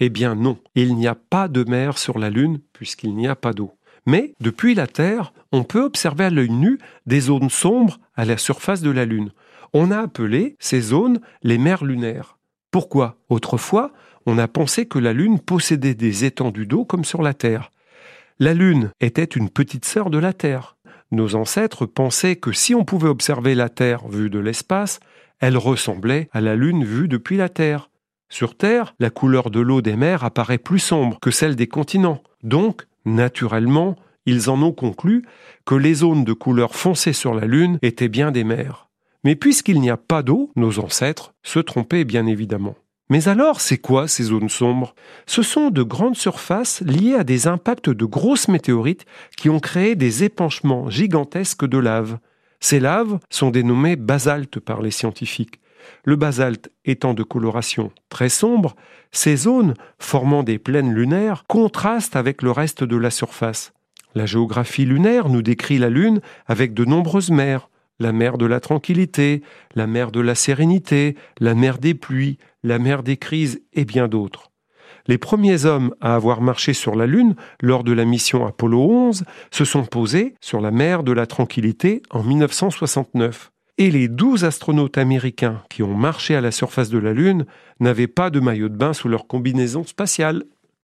Eh bien non, il n'y a pas de mer sur la Lune puisqu'il n'y a pas d'eau. Mais depuis la Terre, on peut observer à l'œil nu des zones sombres à la surface de la Lune. On a appelé ces zones les mers lunaires. Pourquoi? Autrefois, on a pensé que la Lune possédait des étendues d'eau comme sur la Terre. La Lune était une petite sœur de la Terre. Nos ancêtres pensaient que si on pouvait observer la Terre vue de l'espace, elle ressemblait à la Lune vue depuis la Terre. Sur Terre, la couleur de l'eau des mers apparaît plus sombre que celle des continents. Donc, naturellement, ils en ont conclu que les zones de couleur foncée sur la Lune étaient bien des mers. Mais puisqu'il n'y a pas d'eau, nos ancêtres se trompaient bien évidemment. Mais alors, c'est quoi ces zones sombres? Ce sont de grandes surfaces liées à des impacts de grosses météorites qui ont créé des épanchements gigantesques de lave. Ces laves sont dénommées basaltes par les scientifiques. Le basalte étant de coloration très sombre, ces zones, formant des plaines lunaires, contrastent avec le reste de la surface. La géographie lunaire nous décrit la Lune avec de nombreuses mers, la mer de la tranquillité, la mer de la sérénité, la mer des pluies, la mer des crises et bien d'autres. Les premiers hommes à avoir marché sur la Lune lors de la mission Apollo 11 se sont posés sur la mer de la Tranquillité en 1969. Et les douze astronautes américains qui ont marché à la surface de la Lune n'avaient pas de maillot de bain sous leur combinaison spatiale.